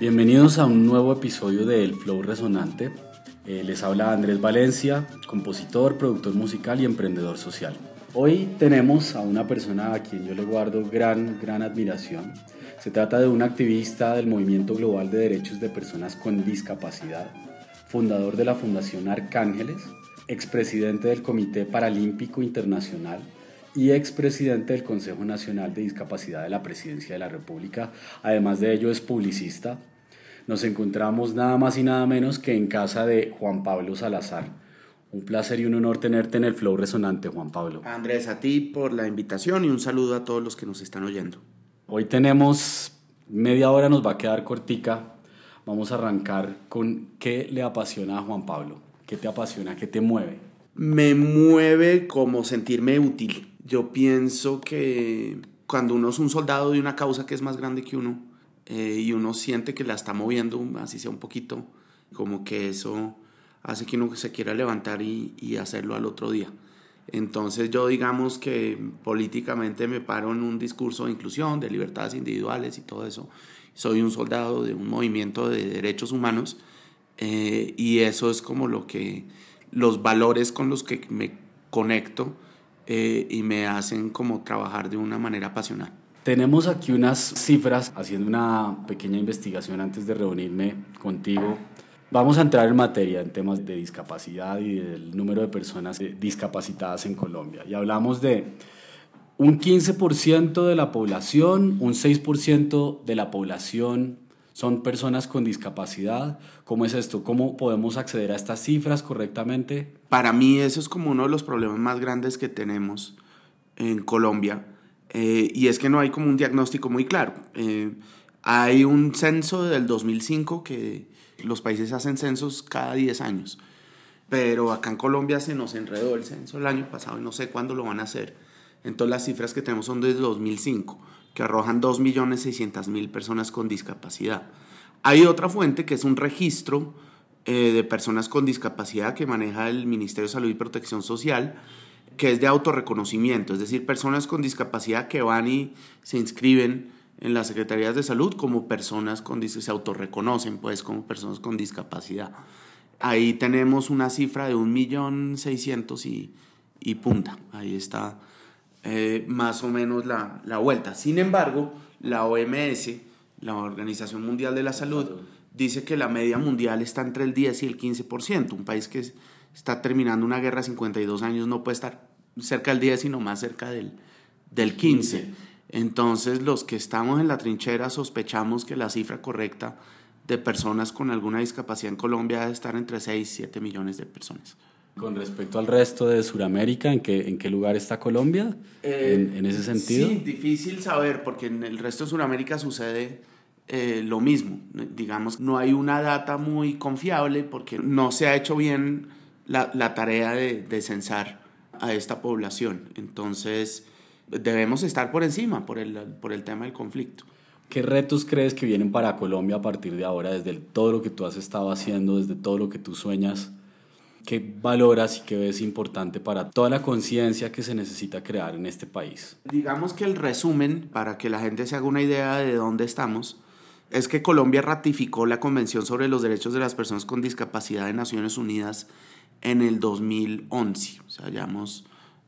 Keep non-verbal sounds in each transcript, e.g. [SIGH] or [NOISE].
Bienvenidos a un nuevo episodio de El Flow Resonante. Eh, les habla Andrés Valencia, compositor, productor musical y emprendedor social. Hoy tenemos a una persona a quien yo le guardo gran, gran admiración. Se trata de un activista del Movimiento Global de Derechos de Personas con Discapacidad, fundador de la Fundación Arcángeles, expresidente del Comité Paralímpico Internacional y expresidente del Consejo Nacional de Discapacidad de la Presidencia de la República. Además de ello es publicista. Nos encontramos nada más y nada menos que en casa de Juan Pablo Salazar. Un placer y un honor tenerte en el Flow Resonante, Juan Pablo. Andrés, a ti por la invitación y un saludo a todos los que nos están oyendo. Hoy tenemos media hora, nos va a quedar cortica. Vamos a arrancar con qué le apasiona a Juan Pablo. ¿Qué te apasiona? ¿Qué te mueve? Me mueve como sentirme útil. Yo pienso que cuando uno es un soldado de una causa que es más grande que uno eh, y uno siente que la está moviendo, así sea un poquito, como que eso hace que uno se quiera levantar y, y hacerlo al otro día. Entonces yo digamos que políticamente me paro en un discurso de inclusión, de libertades individuales y todo eso. Soy un soldado de un movimiento de derechos humanos eh, y eso es como lo que, los valores con los que me conecto eh, y me hacen como trabajar de una manera apasionada. Tenemos aquí unas cifras, haciendo una pequeña investigación antes de reunirme contigo. Vamos a entrar en materia en temas de discapacidad y del número de personas discapacitadas en Colombia. Y hablamos de un 15% de la población, un 6% de la población son personas con discapacidad. ¿Cómo es esto? ¿Cómo podemos acceder a estas cifras correctamente? Para mí eso es como uno de los problemas más grandes que tenemos en Colombia. Eh, y es que no hay como un diagnóstico muy claro. Eh, hay un censo del 2005 que los países hacen censos cada 10 años. Pero acá en Colombia se nos enredó el censo el año pasado y no sé cuándo lo van a hacer. Entonces las cifras que tenemos son desde 2005 que arrojan 2.600.000 personas con discapacidad. Hay otra fuente que es un registro eh, de personas con discapacidad que maneja el Ministerio de Salud y Protección Social, que es de autorreconocimiento, es decir, personas con discapacidad que van y se inscriben en las secretarías de salud como personas con se autorreconocen pues como personas con discapacidad. Ahí tenemos una cifra de 1.600.000 y, y punta. Ahí está eh, más o menos la, la, vuelta. Sin embargo, la OMS, la Organización Mundial de la Salud, dice que la media mundial está entre el 10 y el 15%. Un país que está terminando una guerra a 52 años no puede estar cerca del 10, sino más cerca del, del 15. Entonces, los que estamos en la trinchera sospechamos que la cifra correcta de personas con alguna discapacidad en Colombia debe estar entre 6 y 7 millones de personas. Con respecto al resto de Sudamérica, ¿en qué, ¿en qué lugar está Colombia en, en, ese sentido? Sí, difícil saber porque en el resto de Sudamérica sucede eh, lo mismo. Digamos, no hay una data muy confiable porque no se ha hecho bien la, la tarea de, de, censar a esta población. Entonces, debemos estar por encima por el, por el tema del conflicto. ¿Qué retos crees que vienen para Colombia a partir de ahora, desde todo lo que tú has estado haciendo, desde todo lo que tú sueñas? ¿Qué valoras y qué ves importante para toda la conciencia que se necesita crear en este país? Digamos que el resumen, para que la gente se haga una idea de dónde estamos, es que Colombia ratificó la Convención sobre los Derechos de las Personas con Discapacidad de Naciones Unidas en el 2011. O sea, llevamos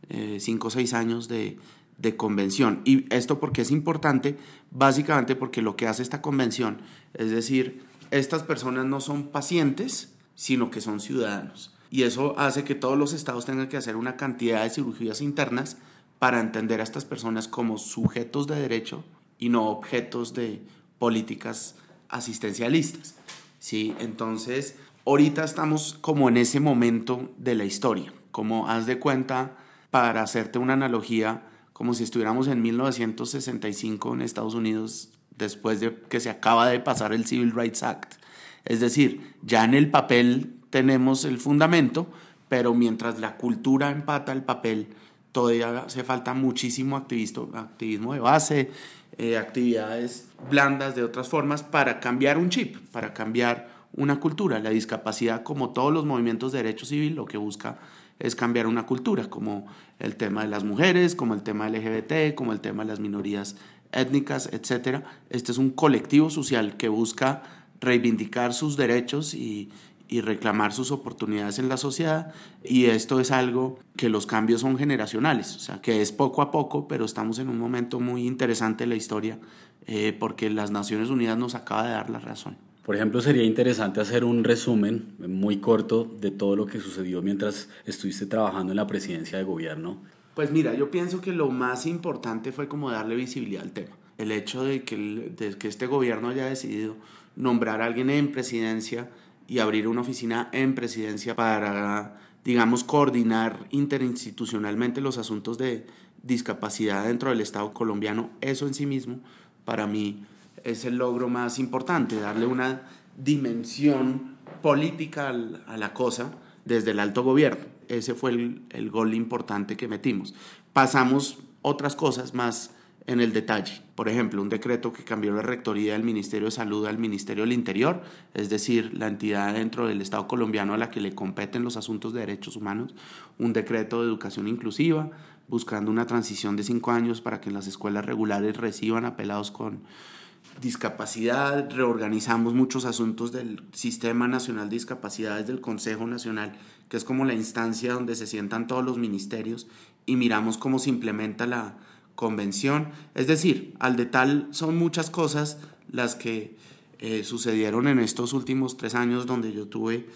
eh, cinco o seis años de, de convención. Y esto porque es importante, básicamente porque lo que hace esta convención es decir, estas personas no son pacientes, sino que son ciudadanos y eso hace que todos los estados tengan que hacer una cantidad de cirugías internas para entender a estas personas como sujetos de derecho y no objetos de políticas asistencialistas. ¿sí? Entonces, ahorita estamos como en ese momento de la historia, como haz de cuenta, para hacerte una analogía, como si estuviéramos en 1965 en Estados Unidos, después de que se acaba de pasar el Civil Rights Act. Es decir, ya en el papel tenemos el fundamento, pero mientras la cultura empata el papel, todavía hace falta muchísimo activismo, de base, eh, actividades blandas de otras formas para cambiar un chip, para cambiar una cultura. La discapacidad, como todos los movimientos de derecho civil, lo que busca es cambiar una cultura, como el tema de las mujeres, como el tema LGBT, como el tema de las minorías étnicas, etc. Este es un colectivo social que busca reivindicar sus derechos y, y reclamar sus oportunidades en la sociedad. Y esto es algo que los cambios son generacionales, o sea, que es poco a poco, pero estamos en un momento muy interesante en la historia eh, porque las Naciones Unidas nos acaba de dar la razón. Por ejemplo, sería interesante hacer un resumen muy corto de todo lo que sucedió mientras estuviste trabajando en la presidencia de gobierno. Pues mira, yo pienso que lo más importante fue como darle visibilidad al tema. El hecho de que, de que este gobierno haya decidido nombrar a alguien en presidencia y abrir una oficina en presidencia para, digamos, coordinar interinstitucionalmente los asuntos de discapacidad dentro del Estado colombiano, eso en sí mismo para mí es el logro más importante, darle una dimensión política a la cosa desde el alto gobierno. Ese fue el, el gol importante que metimos. Pasamos otras cosas más en el detalle. Por ejemplo, un decreto que cambió la rectoría del Ministerio de Salud al Ministerio del Interior, es decir, la entidad dentro del Estado colombiano a la que le competen los asuntos de derechos humanos, un decreto de educación inclusiva, buscando una transición de cinco años para que las escuelas regulares reciban apelados con discapacidad, reorganizamos muchos asuntos del Sistema Nacional de Discapacidades del Consejo Nacional, que es como la instancia donde se sientan todos los ministerios y miramos cómo se implementa la, convención. Es decir, al de tal son muchas cosas las que eh, sucedieron en estos últimos tres años donde yo tuve,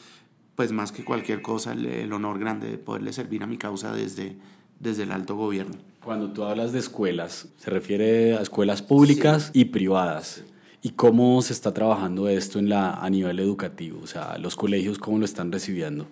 pues más que cualquier cosa, el, honor grande de poderle servir a mi causa desde, desde el alto gobierno. Cuando tú hablas de escuelas, se refiere a escuelas públicas y privadas. ¿Y cómo se está trabajando esto en la, a nivel educativo? O sea, los colegios, ¿cómo lo están recibiendo?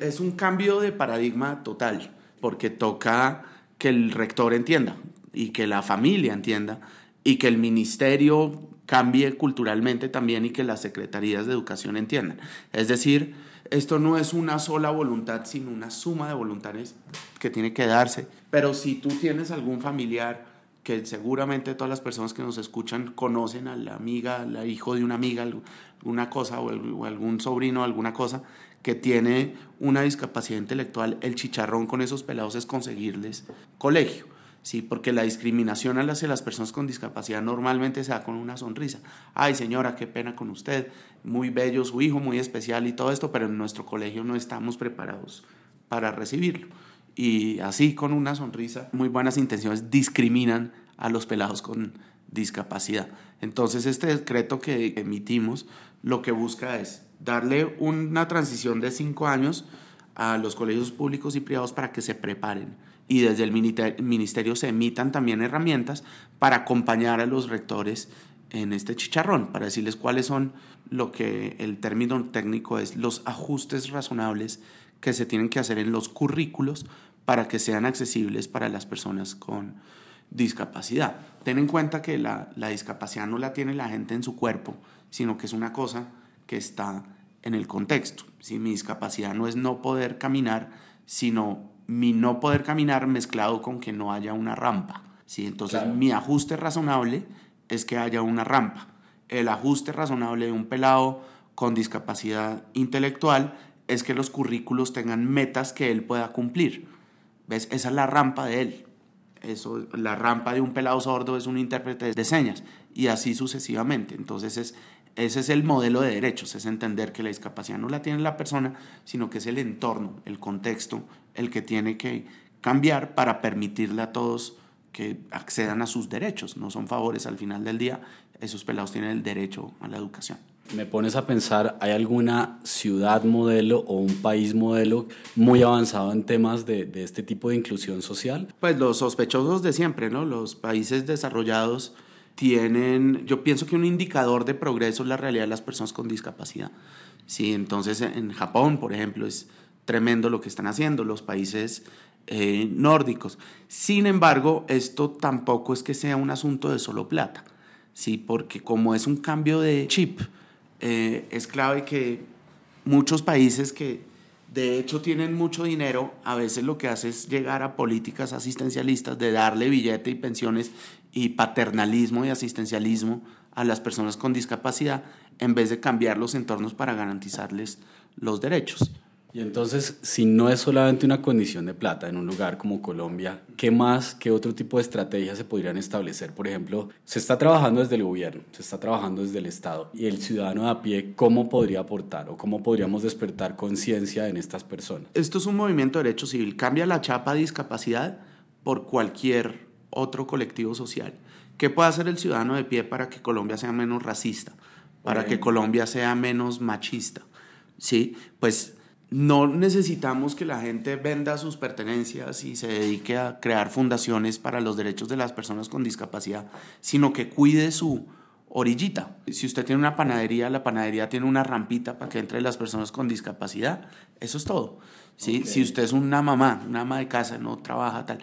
Es un cambio de paradigma total, porque toca que el rector entienda y que la familia entienda y que el ministerio cambie culturalmente también y que las secretarías de educación entiendan. Es decir, esto no es una sola voluntad, sino una suma de voluntades que tiene que darse. Pero si tú tienes algún familiar, que seguramente todas las personas que nos escuchan conocen a la amiga, al hijo de una amiga, alguna cosa, o algún sobrino, alguna cosa, que tiene una discapacidad intelectual, el chicharrón con esos pelados es conseguirles colegio. Sí, porque la discriminación hacia las personas con discapacidad normalmente se da con una sonrisa. Ay, señora, qué pena con usted, muy bello su hijo, muy especial y todo esto, pero en nuestro colegio no estamos preparados para recibirlo. Y así, con una sonrisa, muy buenas intenciones, discriminan a los pelados con discapacidad. Entonces, este decreto que emitimos lo que busca es darle una transición de cinco años a los colegios públicos y privados para que se preparen y desde el ministerio se emitan también herramientas para acompañar a los rectores en este chicharrón, para decirles cuáles son lo que el término técnico es los ajustes razonables que se tienen que hacer en los currículos para que sean accesibles para las personas con discapacidad. Ten en cuenta que la, la discapacidad no la tiene la gente en su cuerpo, sino que es una cosa que está en el contexto. Si mi discapacidad no es no poder caminar, sino mi no poder caminar mezclado con que no haya una rampa. ¿sí? Entonces mi ajuste razonable es que haya una rampa. El ajuste razonable de un pelado con discapacidad intelectual es que los currículos tengan metas que él pueda cumplir. ¿Ves? Esa es la rampa de él. Eso, la rampa de un pelado sordo es un intérprete de señas y así sucesivamente. Entonces es, ese es el modelo de derechos, es entender que la discapacidad no la tiene la persona, sino que es el entorno, el contexto, el que tiene que cambiar para permitirle a todos que accedan a sus derechos. No son favores al final del día, esos pelados tienen el derecho a la educación. Me pones a pensar, ¿hay alguna ciudad modelo o un país modelo muy avanzado en temas de, de este tipo de inclusión social? Pues los sospechosos de siempre, ¿no? Los países desarrollados tienen, yo pienso que un indicador de progreso es la realidad de las personas con discapacidad. Sí, entonces en Japón, por ejemplo, es tremendo lo que están haciendo los países eh, nórdicos. Sin embargo, esto tampoco es que sea un asunto de solo plata, sí, porque como es un cambio de chip, eh, es clave que muchos países que de hecho tienen mucho dinero, a veces lo que hace es llegar a políticas asistencialistas de darle billete y pensiones y paternalismo y asistencialismo a las personas con discapacidad en vez de cambiar los entornos para garantizarles los derechos. Y entonces, si no es solamente una condición de plata en un lugar como Colombia, ¿qué más, qué otro tipo de estrategias se podrían establecer? Por ejemplo, se está trabajando desde el gobierno, se está trabajando desde el Estado y el ciudadano de a pie, ¿cómo podría aportar o cómo podríamos despertar conciencia en estas personas? Esto es un movimiento de derecho civil. Cambia la chapa de discapacidad por cualquier otro colectivo social. ¿Qué puede hacer el ciudadano de pie para que Colombia sea menos racista? Para que Colombia sea menos machista. ¿Sí? Pues no necesitamos que la gente venda sus pertenencias y se dedique a crear fundaciones para los derechos de las personas con discapacidad, sino que cuide su orillita. Si usted tiene una panadería, la panadería tiene una rampita para que entre las personas con discapacidad. Eso es todo. ¿sí? Si usted es una mamá, una ama de casa, no trabaja tal,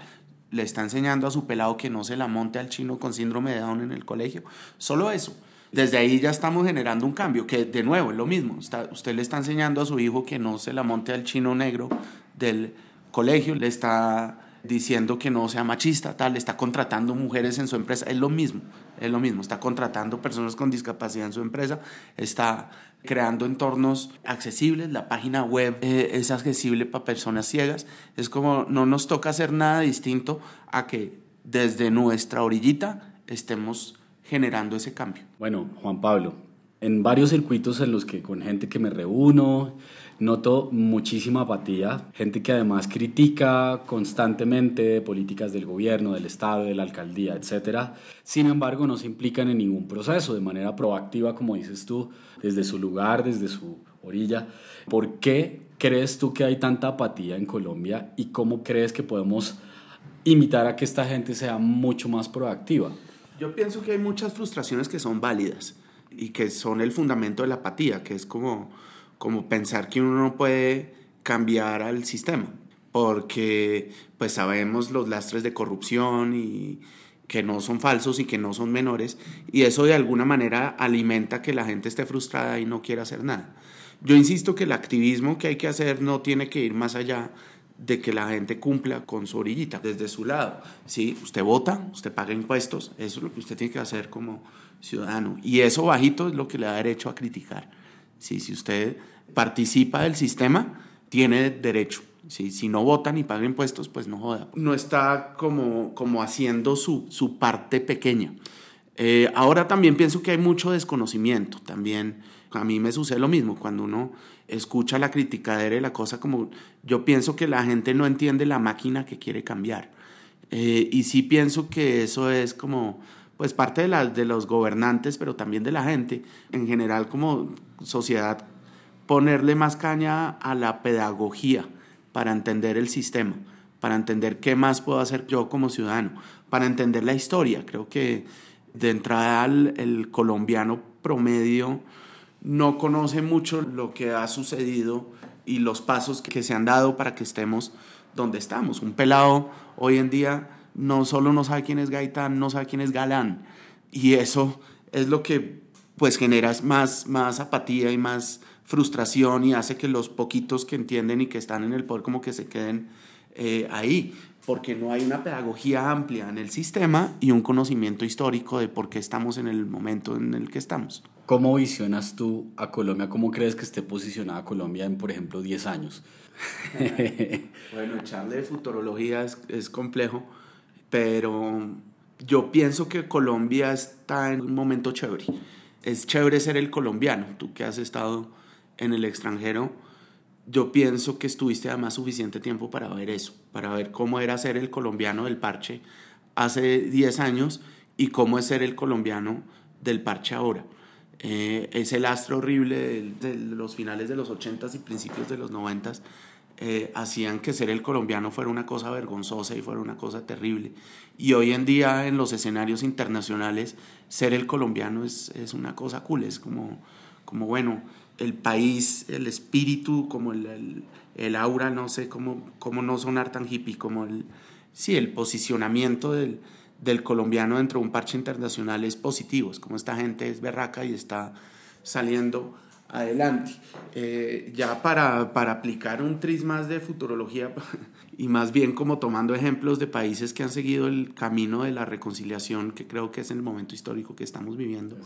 le está enseñando a su pelado que no se la monte al chino con síndrome de Down en el colegio. Solo eso desde ahí ya estamos generando un cambio, que de nuevo es lo mismo. usted le está enseñando a su hijo que no se la monte al chino negro del colegio, le está diciendo que no sea machista, tal, está contratando mujeres en su empresa, es lo mismo, es lo mismo, está contratando personas con discapacidad en su empresa, está creando entornos accesibles, la página web eh, es accesible para personas ciegas, es como no nos toca hacer nada distinto a que desde nuestra orillita estemos generando ese cambio. Bueno, Juan Pablo, en varios circuitos en los que con gente que me reúno, noto muchísima apatía, gente que además critica constantemente políticas del gobierno, del Estado, de la alcaldía, etc. Sin embargo, no se implican en ningún proceso de manera proactiva, como dices tú, desde su lugar, desde su orilla. ¿Por qué crees tú que hay tanta apatía en Colombia y cómo crees que podemos imitar a que esta gente sea mucho más proactiva? Yo pienso que hay muchas frustraciones que son válidas y que son el fundamento de la apatía, que es como, como pensar que uno no puede cambiar al sistema, porque pues sabemos los lastres de corrupción y que no son falsos y que no son menores, y eso de alguna manera alimenta que la gente esté frustrada y no quiera hacer nada. Yo insisto que el activismo que hay que hacer no tiene que ir más allá de que la gente cumpla con su orillita desde su lado. ¿sí? Usted vota, usted paga impuestos, eso es lo que usted tiene que hacer como ciudadano. Y eso bajito es lo que le da derecho a criticar. ¿sí? Si usted participa del sistema, tiene derecho. ¿sí? Si no vota ni paga impuestos, pues no joda. No está como, como haciendo su, su parte pequeña. Eh, ahora también pienso que hay mucho desconocimiento. También a mí me sucede lo mismo cuando uno escucha la criticadera y la cosa como yo pienso que la gente no entiende la máquina que quiere cambiar. Eh, y sí pienso que eso es como pues parte de, la, de los gobernantes, pero también de la gente, en general como sociedad, ponerle más caña a la pedagogía para entender el sistema, para entender qué más puedo hacer yo como ciudadano, para entender la historia. Creo que de entrada el colombiano promedio no conoce mucho lo que ha sucedido y los pasos que se han dado para que estemos donde estamos. Un pelado hoy en día no solo no sabe quién es Gaitán, no sabe quién es Galán. Y eso es lo que pues genera más, más apatía y más frustración y hace que los poquitos que entienden y que están en el poder como que se queden eh, ahí porque no hay una pedagogía amplia en el sistema y un conocimiento histórico de por qué estamos en el momento en el que estamos. ¿Cómo visionas tú a Colombia? ¿Cómo crees que esté posicionada Colombia en, por ejemplo, 10 años? [LAUGHS] bueno, echarle de futurología es, es complejo, pero yo pienso que Colombia está en un momento chévere. Es chévere ser el colombiano, tú que has estado en el extranjero yo pienso que estuviste además suficiente tiempo para ver eso, para ver cómo era ser el colombiano del parche hace 10 años y cómo es ser el colombiano del parche ahora. Eh, ese lastre horrible de, los finales de los 80s y principios de los 90s eh, hacían que ser el colombiano fuera una cosa vergonzosa y fuera una cosa terrible. Y hoy en día en los escenarios internacionales ser el colombiano es, es una cosa cool, es como, como bueno, el país, el espíritu, como el, el, aura, no sé cómo, cómo, no sonar tan hippie, como el, sí, el posicionamiento del, del, colombiano dentro de un parche internacional es positivo, es como esta gente es berraca y está saliendo adelante. Eh, ya para, para aplicar un tris más de futurología [LAUGHS] y más bien como tomando ejemplos de países que han seguido el camino de la reconciliación, que creo que es en el momento histórico que estamos viviendo,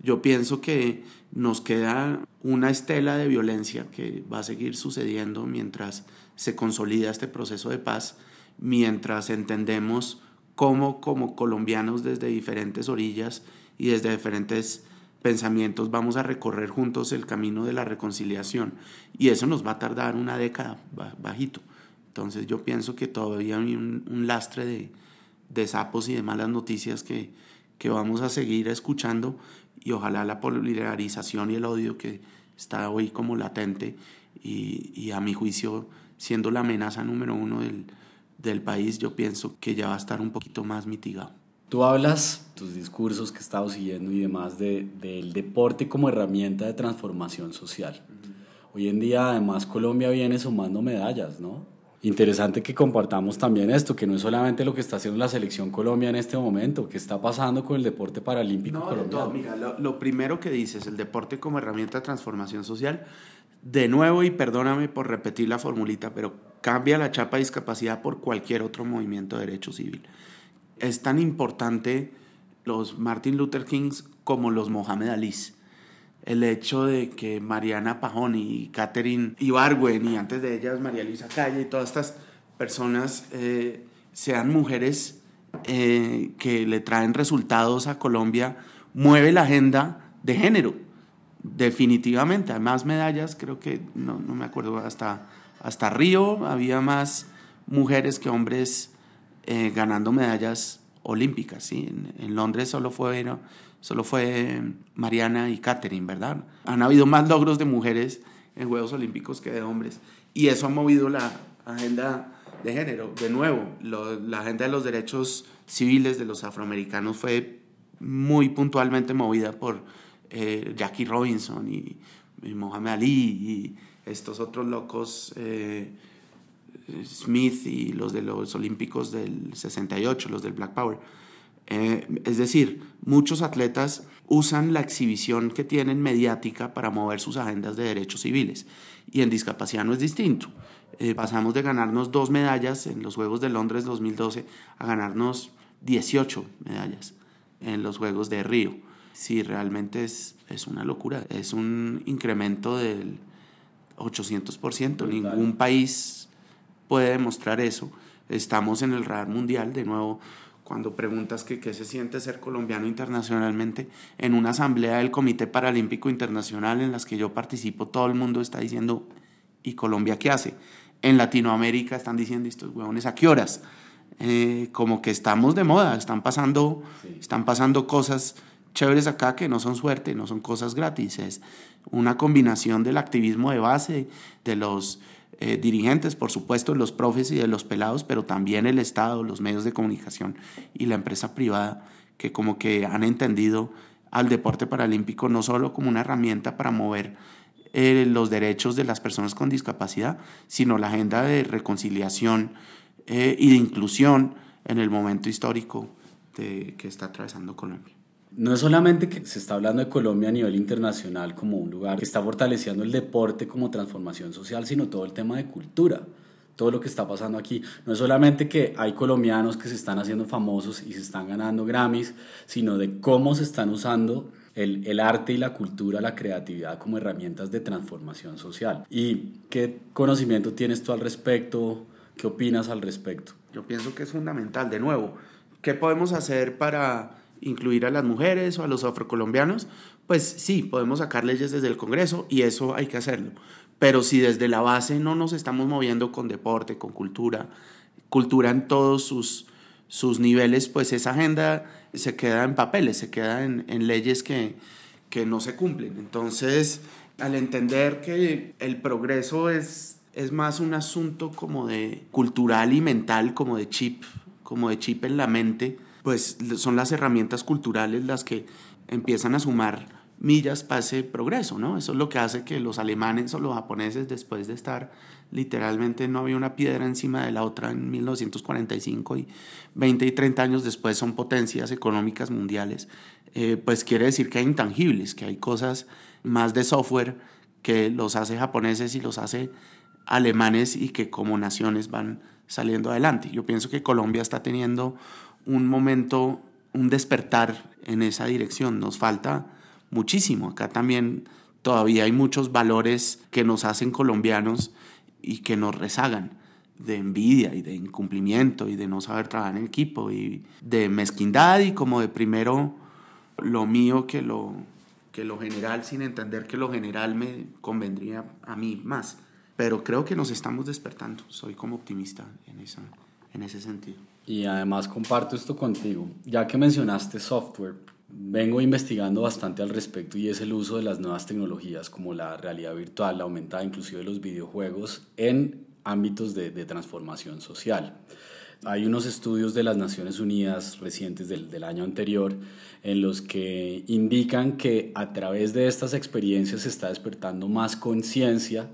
yo pienso que nos queda una estela de violencia que va a seguir sucediendo mientras se consolida este proceso de paz, mientras entendemos cómo como colombianos desde diferentes orillas y desde diferentes pensamientos vamos a recorrer juntos el camino de la reconciliación y eso nos va a tardar una década bajito. Entonces yo pienso que todavía hay un, lastre de, de, sapos y de malas noticias que, que vamos a seguir escuchando y ojalá la polarización y el odio que está hoy como latente y, y a mi juicio siendo la amenaza número uno del, del país, yo pienso que ya va a estar un poquito más mitigado. Tú hablas, tus discursos que he estado siguiendo y demás, de, del deporte como herramienta de transformación social. Hoy en día, además, Colombia viene sumando medallas, ¿no? Interesante que compartamos también esto, que no es solamente lo que está haciendo la selección Colombia en este momento, que está pasando con el deporte paralímpico colombiano. mira, lo, lo, primero que dices, el deporte como herramienta de transformación social, de nuevo, y perdóname por repetir la formulita, pero cambia la chapa de discapacidad por cualquier otro movimiento de derecho civil es tan importante los Martin Luther Kings como los Mohamed Ali. El hecho de que Mariana Pajón y Catherine Ibargüen y antes de ellas María Luisa Calle y todas estas personas eh, sean mujeres eh, que le traen resultados a Colombia, mueve la agenda de género, definitivamente. Hay más medallas, creo que, no, me acuerdo, hasta, hasta Río había más mujeres que hombres eh, ganando medallas olímpicas. ¿sí? En, Londres solo fue, solo fue Mariana y Catherine, ¿verdad? Han habido más logros de mujeres en Juegos Olímpicos que de hombres. Y eso ha movido la agenda de género. De nuevo, la agenda de los derechos civiles de los afroamericanos fue muy puntualmente movida por eh, Jackie Robinson y, Mohamed Ali y estos otros locos. Eh, Smith y los de los Olímpicos del 68, los del Black Power. Eh, es decir, muchos atletas usan la exhibición que tienen mediática para mover sus agendas de derechos civiles. Y en discapacidad no es distinto. Eh, pasamos de ganarnos dos medallas en los Juegos de Londres 2012 a ganarnos 18 medallas en los Juegos de Río. Sí, realmente es, es una locura. Es un incremento del 800%. Ningún país puede demostrar eso. Estamos en el radar mundial, de nuevo, cuando preguntas que qué se siente ser colombiano internacionalmente, en una asamblea del Comité Paralímpico Internacional en las que yo participo, todo el mundo está diciendo, ¿y Colombia qué hace? En Latinoamérica están diciendo estos huevones, ¿a qué horas? Eh, como que estamos de moda, están pasando, están pasando cosas chéveres acá que no son suerte, no son cosas gratis, es una combinación del activismo de base, de los eh, dirigentes, por supuesto, los profes y de los pelados, pero también el Estado, los medios de comunicación y la empresa privada que como que han entendido al deporte paralímpico no solo como una herramienta para mover eh, los derechos de las personas con discapacidad, sino la agenda de reconciliación eh, y de inclusión en el momento histórico que está atravesando Colombia no es solamente que se está hablando de Colombia a nivel internacional como un lugar que está fortaleciendo el deporte como transformación social, sino todo el tema de cultura, todo lo que está pasando aquí. No es solamente que hay colombianos que se están haciendo famosos y se están ganando Grammys, sino de cómo se están usando el, el, arte y la cultura, la creatividad como herramientas de transformación social. ¿Y qué conocimiento tienes tú al respecto? ¿Qué opinas al respecto? Yo pienso que es fundamental. De nuevo, ¿qué podemos hacer para incluir a las mujeres o a los afrocolombianos, pues sí, podemos sacar leyes desde el Congreso y eso hay que hacerlo. Pero si desde la base no nos estamos moviendo con deporte, con cultura, cultura en todos sus, sus niveles, pues esa agenda se queda en papeles, se queda en, leyes que, que no se cumplen. Entonces, al entender que el progreso es, es más un asunto como de cultural y mental, como de chip, como de chip en la mente, pues son las herramientas culturales las que empiezan a sumar millas para ese progreso, ¿no? Eso es lo que hace que los alemanes o los japoneses, después de estar literalmente no había una piedra encima de la otra en 1945 y 20 y 30 años después son potencias económicas mundiales, eh, pues quiere decir que hay intangibles, que hay cosas más de software que los hace japoneses y los hace alemanes y que como naciones van saliendo adelante. Yo pienso que Colombia está teniendo un momento, un despertar en esa dirección. Nos falta muchísimo. Acá también todavía hay muchos valores que nos hacen colombianos y que nos rezagan de envidia y de incumplimiento y de no saber trabajar en equipo y de mezquindad y como de primero lo mío que lo, que lo general sin entender que lo general me convendría a mí más. Pero creo que nos estamos despertando, soy como optimista en, esa, en ese sentido. Y además comparto esto contigo, ya que mencionaste software, vengo investigando bastante al respecto y es el uso de las nuevas tecnologías como la realidad virtual, la aumentada inclusive los videojuegos en ámbitos de, de, transformación social. Hay unos estudios de las Naciones Unidas recientes del, del, año anterior en los que indican que a través de estas experiencias se está despertando más conciencia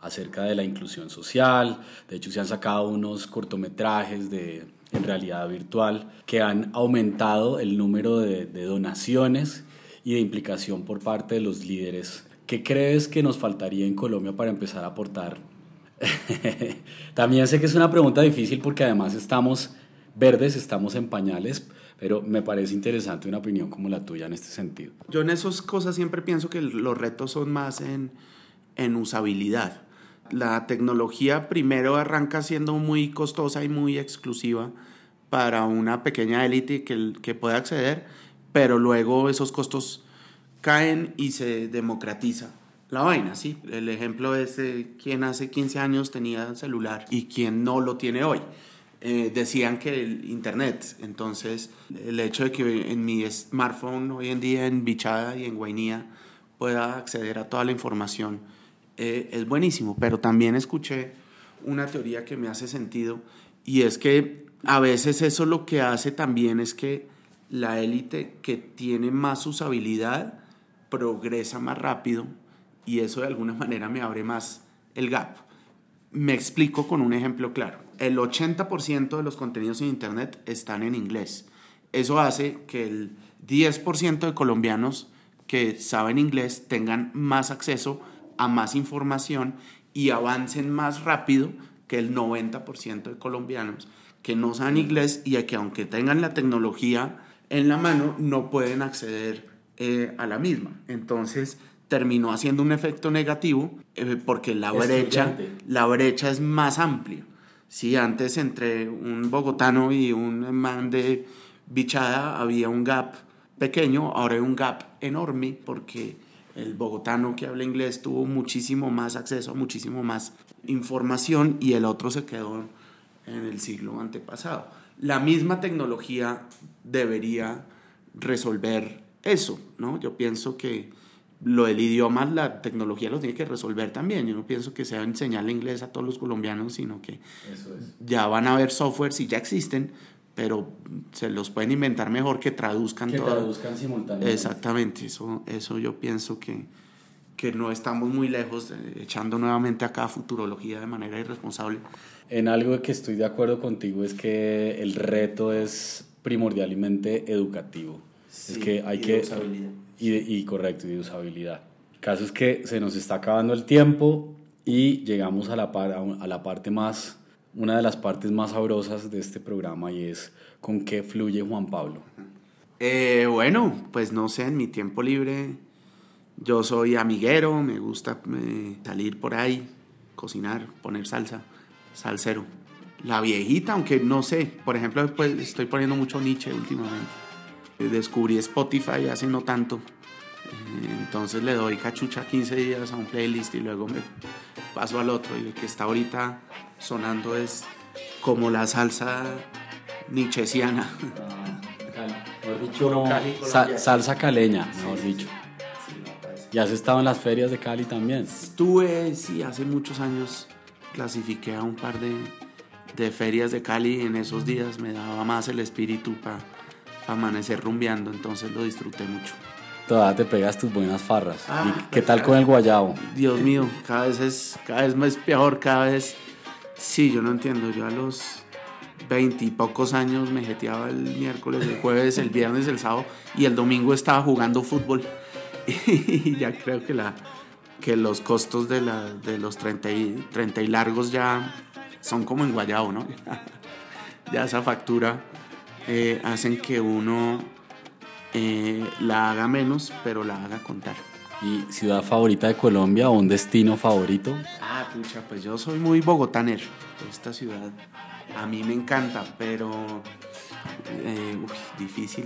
acerca de la inclusión social. De hecho, se han sacado unos cortometrajes de en realidad virtual que han aumentado el número de, de donaciones y de implicación por parte de los líderes. ¿Qué crees que nos faltaría en Colombia para empezar a aportar? [LAUGHS] También sé que es una pregunta difícil porque además estamos verdes, estamos en pañales, pero me parece interesante una opinión como la tuya en este sentido. Yo en esas cosas siempre pienso que los retos son más en, en usabilidad la tecnología primero arranca siendo muy costosa y muy exclusiva para una pequeña élite que, que puede acceder, pero luego esos costos caen y se democratiza la vaina, ¿sí? El ejemplo es quien hace 15 años tenía celular y quien no lo tiene hoy. Eh, decían que el Internet, entonces el hecho de que en mi smartphone hoy en día en Bichada y en Guainía pueda acceder a toda la información eh, es buenísimo, pero también escuché una teoría que me hace sentido y es que a veces eso lo que hace también es que la élite que tiene más usabilidad progresa más rápido y eso de alguna manera me abre más el gap. Me explico con un ejemplo claro. El 80% de los contenidos en Internet están en inglés. Eso hace que el 10% de colombianos que saben inglés tengan más acceso a más información y avancen más rápido que el 90% de colombianos que no saben inglés y que aunque tengan la tecnología en la mano no pueden acceder eh, a la misma. Entonces terminó haciendo un efecto negativo eh, porque la brecha, la brecha es más amplia. Si antes entre un bogotano y un man de bichada había un gap pequeño, ahora hay un gap enorme porque el bogotano que habla inglés tuvo muchísimo más acceso muchísimo más información y el otro se quedó en el siglo antepasado. La misma tecnología debería resolver eso, ¿no? Yo pienso que lo del idioma, la tecnología lo tiene que resolver también. Yo no pienso que sea enseñarle inglés a todos los colombianos, sino que ya van a haber softwares y ya existen pero se los pueden inventar mejor que traduzcan que traduzcan simultáneamente. Exactamente, eso, eso yo pienso que, que no estamos muy lejos, echando nuevamente acá futurología de manera irresponsable. En algo que estoy de acuerdo contigo es que el reto es primordialmente educativo. es que hay y que... De usabilidad. Y, y correcto, y de usabilidad. El caso es que se nos está acabando el tiempo y llegamos a la, par, a la parte más una de las partes más sabrosas de este programa y es con qué fluye Juan Pablo. Eh, bueno, pues no sé, en mi tiempo libre yo soy amiguero, me gusta eh, salir por ahí, cocinar, poner salsa, salsero. La viejita, aunque no sé, por ejemplo, pues estoy poniendo mucho Nietzsche últimamente. Descubrí Spotify hace no tanto, entonces le doy cachucha 15 días a un playlist y luego me paso al otro. Y el que está ahorita sonando es como la salsa nichesiana. mejor dicho, sa salsa caleña, mejor dicho. ¿Ya has estado en las ferias de Cali también? Estuve, sí, hace muchos años clasifiqué a un par de, de ferias de Cali. En esos días me daba más el espíritu para pa amanecer rumbeando, entonces lo disfruté mucho. Todavía te pegas tus buenas farras. Ah, ¿Y qué tal con el guayabo? Dios mío, cada vez es cada vez más peor, cada vez... Sí, yo no entiendo, yo a los veintipocos años me jeteaba el miércoles, el jueves, el viernes, el sábado y el domingo estaba jugando fútbol. [LAUGHS] Y ya creo que, la, que los costos de, la, de los 30 y, 30 y largos ya son como en Guayabo, ¿no? [LAUGHS] ya esa factura eh, hacen que uno eh, la haga menos, pero la haga contar. ¿Y ciudad favorita de Colombia o un destino favorito? Ah, pucha, pues yo soy muy bogotanero. Esta ciudad a mí me encanta, pero eh, uy, difícil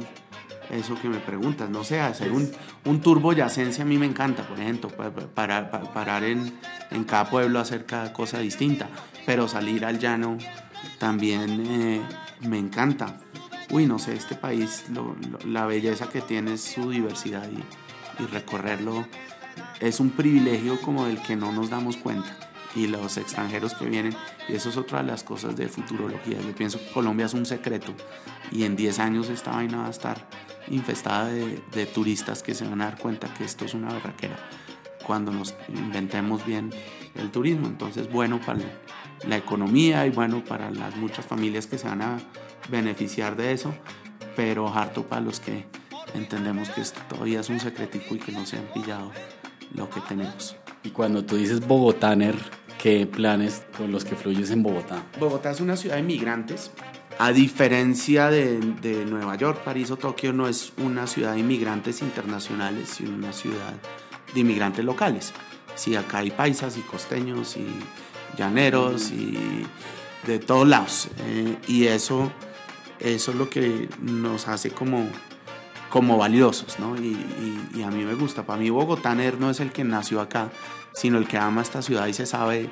eso que me preguntas. No sé, hacer un, un tour boyacense a mí me encanta, por ejemplo, para, para, parar en, en, cada pueblo, hacer cada cosa distinta, pero salir al llano también eh, me encanta. Uy, no sé, este país, la belleza que tiene es su diversidad y, recorrerlo es un privilegio como del que no nos damos cuenta y los extranjeros que vienen. Y eso es otra de las cosas de futurología. Yo pienso que Colombia es un secreto y en 10 años esta vaina va a estar infestada de, de turistas que se van a dar cuenta que esto es una berraquera cuando nos inventemos bien el turismo. Entonces, bueno para la economía y bueno para las muchas familias que se van a beneficiar de eso, pero harto para los que entendemos que esto todavía es un secretico y que no se han pillado lo que tenemos. Y cuando tú dices Bogotaner, ¿qué planes con los que fluyes en Bogotá? Bogotá es una ciudad de migrantes. A diferencia de, de, Nueva York, París o Tokio, no es una ciudad de inmigrantes internacionales, sino una ciudad de inmigrantes locales. Sí, acá hay paisas y costeños y llaneros y de todos lados. Eh, y eso, eso es lo que nos hace como, como valiosos, ¿no? Y, a mí me gusta. Para mí Bogotaner no es el que nació acá, sino el que ama esta ciudad y se sabe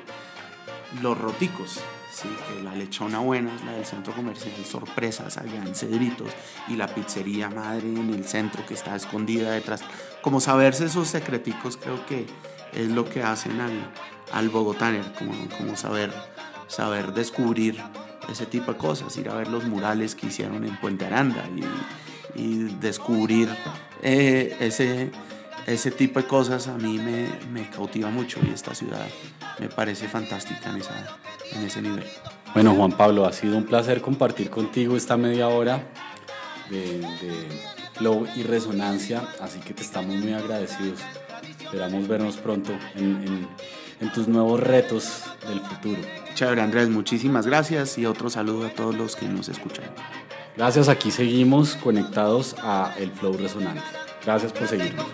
los roticos. Sí, la lechona buena es la del centro comercial, sorpresas allá en Cedritos y la pizzería madre en el centro que está escondida detrás. Como saberse esos secreticos creo que es lo que hacen al, al bogotaner, como, como saber, saber descubrir ese tipo de cosas, ir a ver los murales que hicieron en Puente Aranda y, descubrir eh, ese, ese tipo de cosas a mí me, me, cautiva mucho y esta ciudad me parece fantástica en, esa, en ese nivel. Bueno, Juan Pablo, ha sido un placer compartir contigo esta media hora de, de flow y resonancia, así que te estamos muy agradecidos. Esperamos vernos pronto en, en tus nuevos retos del futuro. Chévere, Andrés, muchísimas gracias y otro saludo a todos los que nos escuchan. Gracias, aquí seguimos conectados a El Flow Resonante. Gracias por seguirnos.